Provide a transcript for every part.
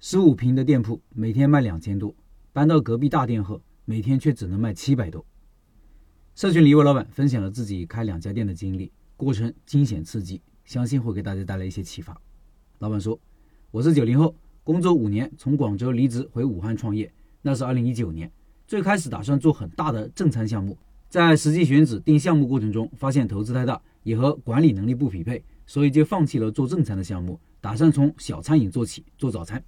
十五平的店铺每天卖两千多，搬到隔壁大店后，每天却只能卖七百多。社群里一位老板分享了自己开两家店的经历，过程惊险刺激，相信会给大家带来一些启发。老板说：“我是九零后，工作五年，从广州离职回武汉创业，那是二零一九年。最开始打算做很大的正餐项目，在实际选址定项目过程中，发现投资太大，也和管理能力不匹配，所以就放弃了做正餐的项目，打算从小餐饮做起，做早餐。”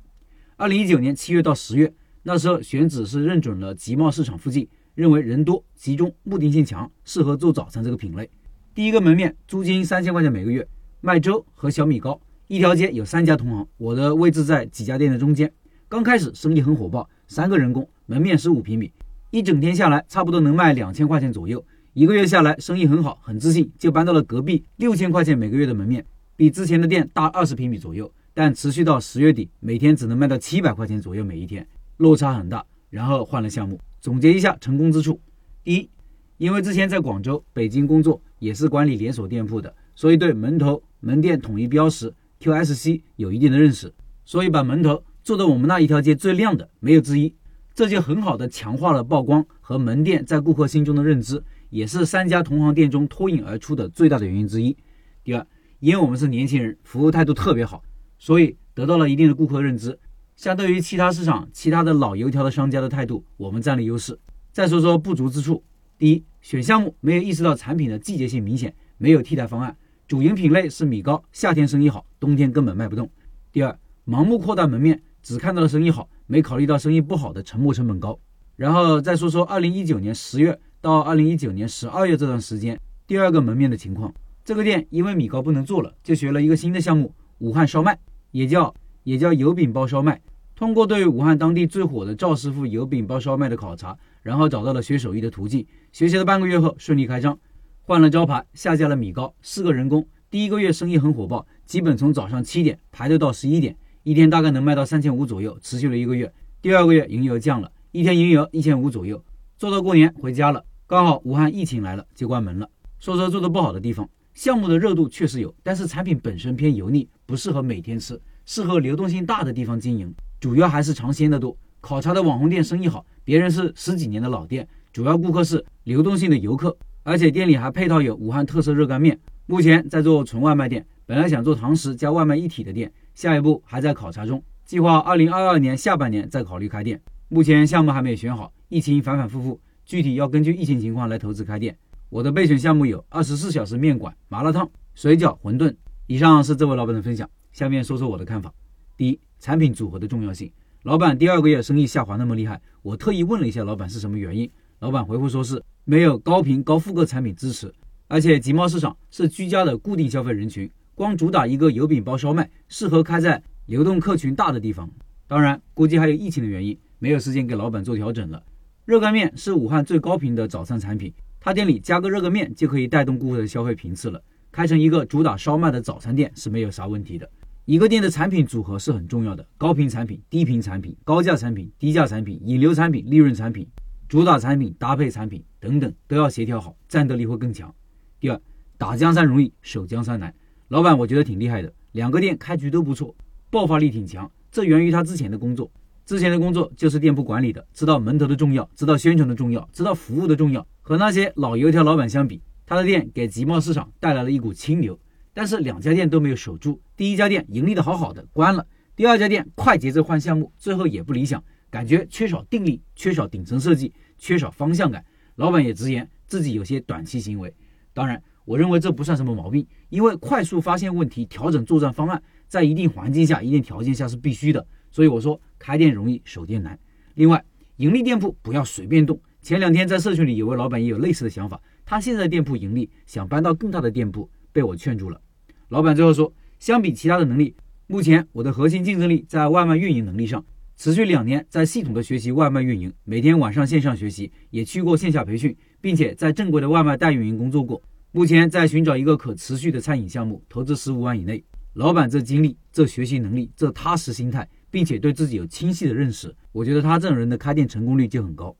二零一九年七月到十月，那时候选址是认准了集贸市场附近，认为人多、集中、目的性强，适合做早餐这个品类。第一个门面租金三千块钱每个月，卖粥和小米糕，一条街有三家同行，我的位置在几家店的中间。刚开始生意很火爆，三个人工，门面十五平米，一整天下来差不多能卖两千块钱左右。一个月下来生意很好，很自信，就搬到了隔壁六千块钱每个月的门面，比之前的店大二十平米左右。但持续到十月底，每天只能卖到七百块钱左右每一天，落差很大。然后换了项目，总结一下成功之处：第一，因为之前在广州、北京工作，也是管理连锁店铺的，所以对门头、门店统一标识 QSC 有一定的认识，所以把门头做到我们那一条街最亮的，没有之一。这就很好的强化了曝光和门店在顾客心中的认知，也是三家同行店中脱颖而出的最大的原因之一。第二，因为我们是年轻人，服务态度特别好。所以得到了一定的顾客认知，相对于其他市场其他的老油条的商家的态度，我们占了优势。再说说不足之处：第一，选项目没有意识到产品的季节性明显，没有替代方案。主营品类是米糕，夏天生意好，冬天根本卖不动。第二，盲目扩大门面，只看到了生意好，没考虑到生意不好的沉没成本高。然后再说说二零一九年十月到二零一九年十二月这段时间，第二个门面的情况，这个店因为米糕不能做了，就学了一个新的项目——武汉烧麦。也叫也叫油饼包烧麦。通过对武汉当地最火的赵师傅油饼包烧麦的考察，然后找到了学手艺的途径。学习了半个月后，顺利开张，换了招牌，下架了米糕，四个人工。第一个月生意很火爆，基本从早上七点排队到十一点，一天大概能卖到三千五左右，持续了一个月。第二个月营业额降了，一天营业额一千五左右，做到过年回家了。刚好武汉疫情来了，就关门了。说说做的不好的地方。项目的热度确实有，但是产品本身偏油腻，不适合每天吃，适合流动性大的地方经营，主要还是尝鲜的多。考察的网红店生意好，别人是十几年的老店，主要顾客是流动性的游客，而且店里还配套有武汉特色热干面。目前在做纯外卖店，本来想做堂食加外卖一体的店，下一步还在考察中，计划二零二二年下半年再考虑开店。目前项目还没有选好，疫情反反复复，具体要根据疫情情况来投资开店。我的备选项目有二十四小时面馆、麻辣烫、水饺、馄饨。以上是这位老板的分享，下面说说我的看法。第一，产品组合的重要性。老板第二个月生意下滑那么厉害，我特意问了一下老板是什么原因。老板回复说是没有高频高复购产品支持，而且集贸市场是居家的固定消费人群，光主打一个油饼包烧麦，适合开在流动客群大的地方。当然，估计还有疫情的原因，没有时间给老板做调整了。热干面是武汉最高频的早餐产品。他店里加个热个面就可以带动顾客的消费频次了，开成一个主打烧麦的早餐店是没有啥问题的。一个店的产品组合是很重要的，高频产品、低频产品、高价产品、低价产品、引流产品、利润产品、主打产品、搭配产品等等都要协调好，战斗力会更强。第二，打江山容易守江山难。老板我觉得挺厉害的，两个店开局都不错，爆发力挺强，这源于他之前的工作。之前的工作就是店铺管理的，知道门头的重要，知道宣传的重要，知道服务的重要。和那些老油条老板相比，他的店给集贸市场带来了一股清流，但是两家店都没有守住。第一家店盈利的好好的，关了；第二家店快节奏换项目，最后也不理想，感觉缺少定力，缺少顶层设计，缺少方向感。老板也直言自己有些短期行为。当然，我认为这不算什么毛病，因为快速发现问题、调整作战方案，在一定环境下、一定条件下是必须的。所以我说，开店容易守店难。另外，盈利店铺不要随便动。前两天在社群里有位老板也有类似的想法，他现在店铺盈利，想搬到更大的店铺，被我劝住了。老板最后说，相比其他的能力，目前我的核心竞争力在外卖运营能力上。持续两年在系统的学习外卖运营，每天晚上线上学习，也去过线下培训，并且在正规的外卖代运营工作过。目前在寻找一个可持续的餐饮项目，投资十五万以内。老板这经历、这学习能力、这踏实心态，并且对自己有清晰的认识，我觉得他这种人的开店成功率就很高。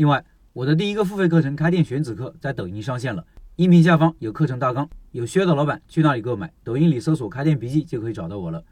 另外，我的第一个付费课程开店选址课在抖音上线了，音频下方有课程大纲，有需要的老板去那里购买。抖音里搜索“开店笔记”就可以找到我了。